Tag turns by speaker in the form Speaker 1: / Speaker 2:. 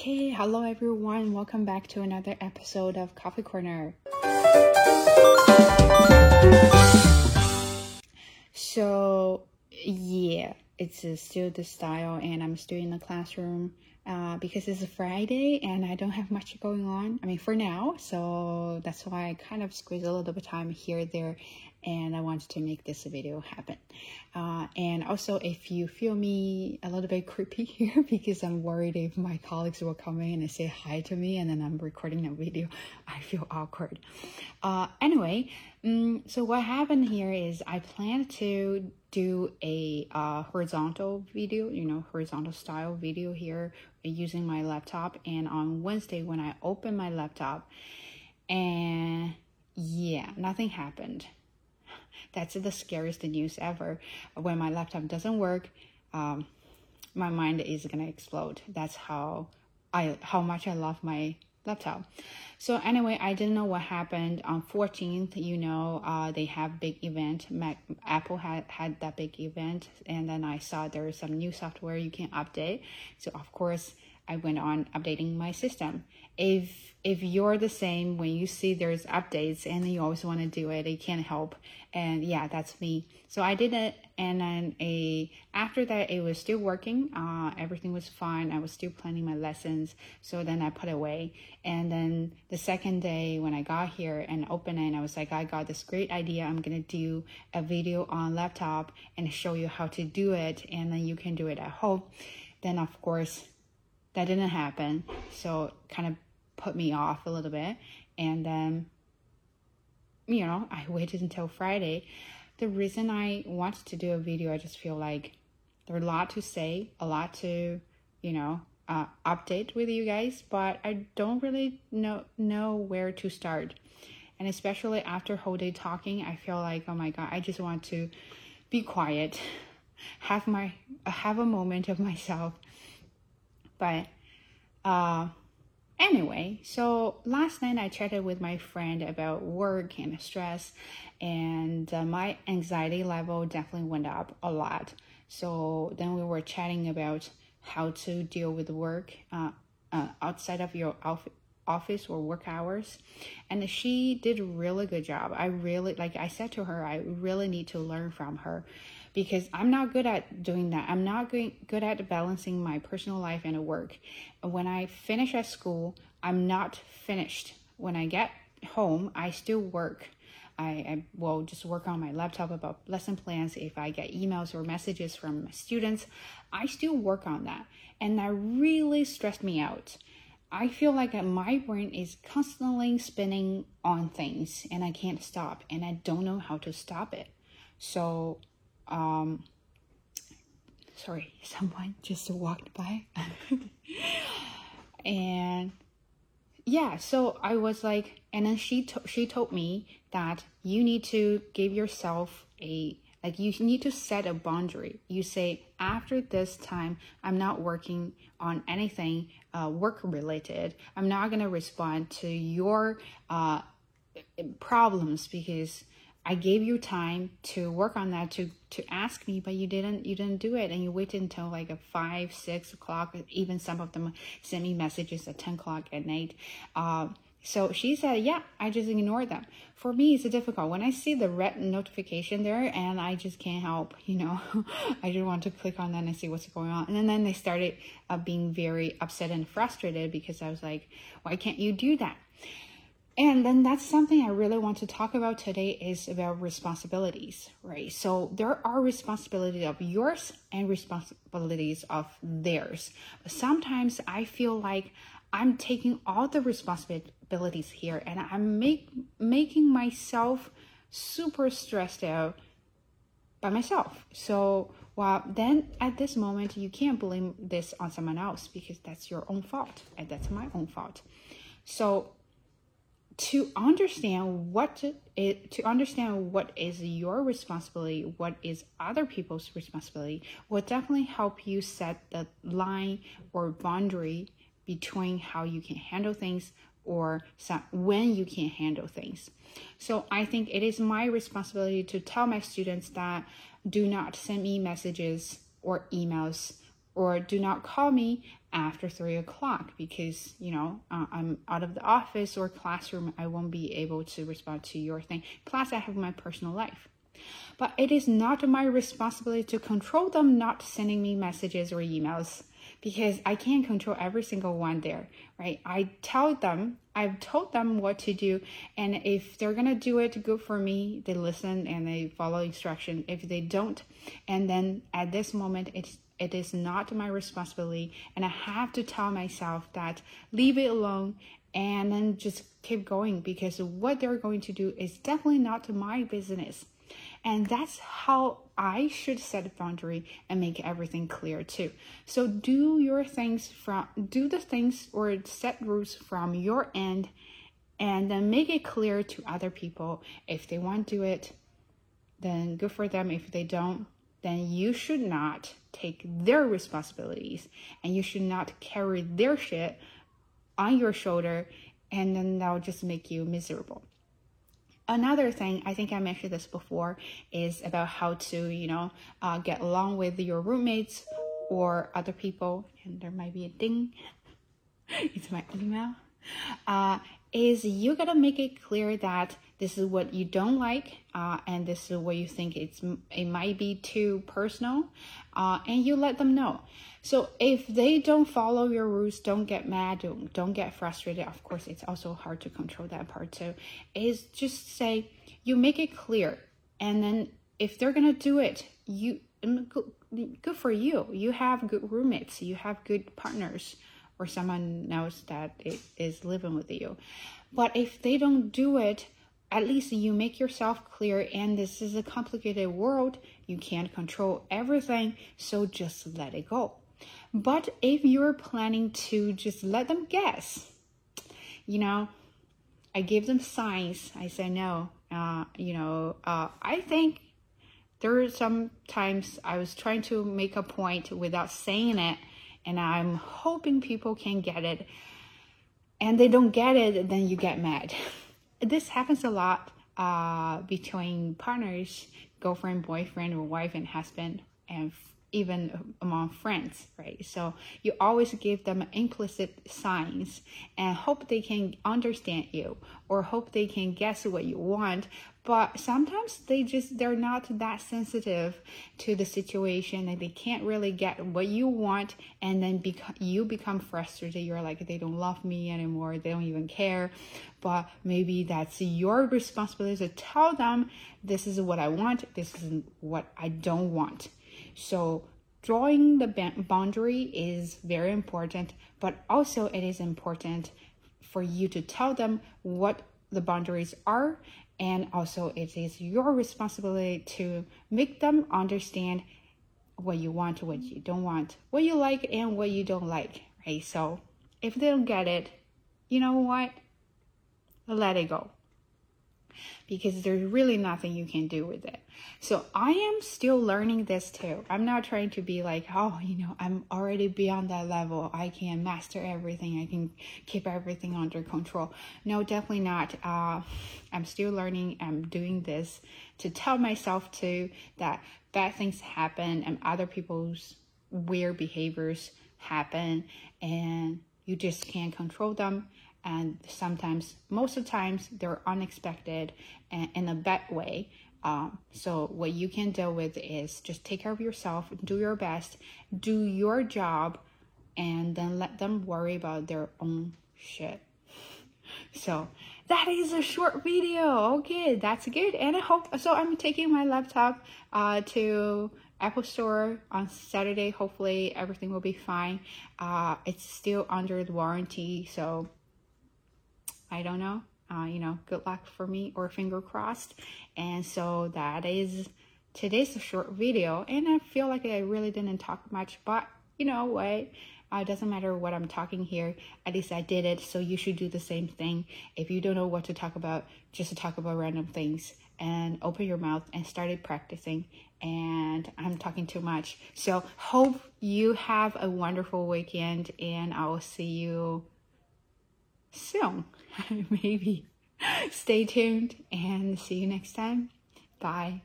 Speaker 1: Okay, hello everyone. Welcome back to another episode of Coffee Corner. So, yeah, it's uh, still the style, and I'm still in the classroom uh, because it's a Friday and I don't have much going on. I mean, for now, so that's why I kind of squeeze a little bit of time here, there, and I wanted to make this video happen. Uh, and also, if you feel me a little bit creepy here because I'm worried if my colleagues will come in and say hi to me and then I'm recording a video, I feel awkward. Uh, anyway, um, so what happened here is I plan to do a uh, horizontal video, you know, horizontal style video here using my laptop. And on Wednesday, when I open my laptop, and yeah, nothing happened that's the scariest news ever. When my laptop doesn't work, um, my mind is gonna explode. That's how I how much I love my laptop. So anyway, I didn't know what happened on 14th. You know, uh, they have big event. Mac, Apple had had that big event, and then I saw there's some new software you can update. So of course, I went on updating my system. If if you're the same when you see there's updates and you always want to do it you can't help. And yeah that's me. So i did it and then a after that it was still working. Uh, everything was fine. I was still planning my lessons. So then i put it away. And then the second day when i got here and opened it i was like i got this great idea. I'm gonna do a video on laptop and show you how to do it and then you can do it at home. Then of course that didn't happen so it kind of put me off a little bit. And then, you know, I waited until Friday. The reason I wanted to do a video, I just feel like there's a lot to say, a lot to, you know, uh, update with you guys, but I don't really know know where to start. And especially after whole day talking, I feel like, oh my god, I just want to be quiet, have my have a moment of myself. But uh Anyway, so last night I chatted with my friend about work and stress, and uh, my anxiety level definitely went up a lot. So then we were chatting about how to deal with work uh, uh, outside of your office or work hours. And she did a really good job. I really like i said to her i really need to learn from her because I'm not good at doing that. I'm not good at balancing my personal life and work. When I finish at school, I'm not finished. When I get home, I still work. I, I, will just work on my laptop about lesson plans. If I get emails or messages from students, I still work on that. And that really stressed me out. I feel like my brain is constantly spinning on things and I can't stop and I don't know how to stop it. So um, sorry, someone just walked by. and yeah, so I was like, and then she to- she told me that you need to give yourself a like you need to set a boundary. You say after this time, I'm not working on anything uh, work related. I'm not gonna respond to your uh, problems because I gave you time to work on that to to ask me, but you didn't you didn't do it, and you waited until like a five six o'clock. Even some of them sent me messages at ten o'clock at night. Uh, so she said, "Yeah, I just ignore them." For me, it's difficult when I see the red notification there, and I just can't help. You know, I just want to click on that and see what's going on. And then they started uh, being very upset and frustrated because I was like, "Why can't you do that?" And then that's something I really want to talk about today is about responsibilities, right? So there are responsibilities of yours and responsibilities of theirs. But Sometimes I feel like I'm taking all the responsibilities here and I'm make, making myself super stressed out by myself. So, well, then at this moment, you can't blame this on someone else because that's your own fault and that's my own fault. So, to understand what it, to understand what is your responsibility, what is other people's responsibility, will definitely help you set the line or boundary between how you can handle things or when you can handle things. So I think it is my responsibility to tell my students that do not send me messages or emails or do not call me after three o'clock because you know uh, i'm out of the office or classroom i won't be able to respond to your thing plus i have my personal life but it is not my responsibility to control them not sending me messages or emails because I can't control every single one there, right? I tell them, I've told them what to do, and if they're gonna do it, good for me. They listen and they follow instruction. If they don't, and then at this moment, it's it is not my responsibility, and I have to tell myself that leave it alone and then just keep going because what they're going to do is definitely not my business. And that's how I should set a boundary and make everything clear too. So do your things from do the things or set rules from your end and then make it clear to other people. If they want to do it, then good for them. If they don't, then you should not take their responsibilities and you should not carry their shit on your shoulder and then that'll just make you miserable. Another thing i think i mentioned this before is about how to you know uh, get along with your roommates or other people and there might be a ding it's my email uh, is you gotta make it clear that this is what you don't like uh, and this is what you think it's it might be too personal uh, and you let them know. So if they don't follow your rules don't get mad don't, don't get frustrated. Of course it's also hard to control that part. Too is just say you make it clear and then if they're gonna do it you good for you. You have good roommates you have good partners or someone knows that it is living with you. But if they don't do it, at least you make yourself clear and this is a complicated world. You can't control everything, so just let it go. But if you're planning to just let them guess, you know, I give them signs. I say no. Uh, you know, uh, I think there are some times I was trying to make a point without saying it, and I'm hoping people can get it. And they don't get it, then you get mad. this happens a lot uh, between partners, girlfriend, boyfriend, or wife and husband, and even among friends, right? So you always give them implicit signs and hope they can understand you or hope they can guess what you want. But sometimes they just they're not that sensitive to the situation and they can't really get what you want and then become you become frustrated. You're like they don't love me anymore. They don't even care. But maybe that's your responsibility to tell them this is what I want, this is what I don't want so drawing the boundary is very important, but also it is important for you to tell them what the boundaries are and also it is your responsibility to make them understand what you want what you don't want what you like and what you don't like right? So if they don't get it you know what? Let it go because there's really nothing you can do with it. So I am still learning this too. I'm not trying to be like, oh, you know, I'm already beyond that level. I can master everything. I can keep everything under control. No, definitely not. Uh, I'm still learning. I'm doing this to tell myself too that bad things happen and other people's weird behaviors happen and you just can't control them and sometimes most of the times they're unexpected and in a bad way um, so what you can deal with is just take care of yourself do your best do your job and then let them worry about their own shit so that is a short video okay that's good and i hope so i'm taking my laptop uh, to Apple Store on Saturday. Hopefully, everything will be fine. Uh, it's still under the warranty, so I don't know. Uh, you know, good luck for me or finger crossed. And so that is today's short video. And I feel like I really didn't talk much, but you know what? Uh, it doesn't matter what I'm talking here. At least I did it. So you should do the same thing. If you don't know what to talk about, just to talk about random things and open your mouth and started practicing. And I'm talking too much. So hope you have a wonderful weekend and I will see you soon. Maybe. Stay tuned and see you next time. Bye.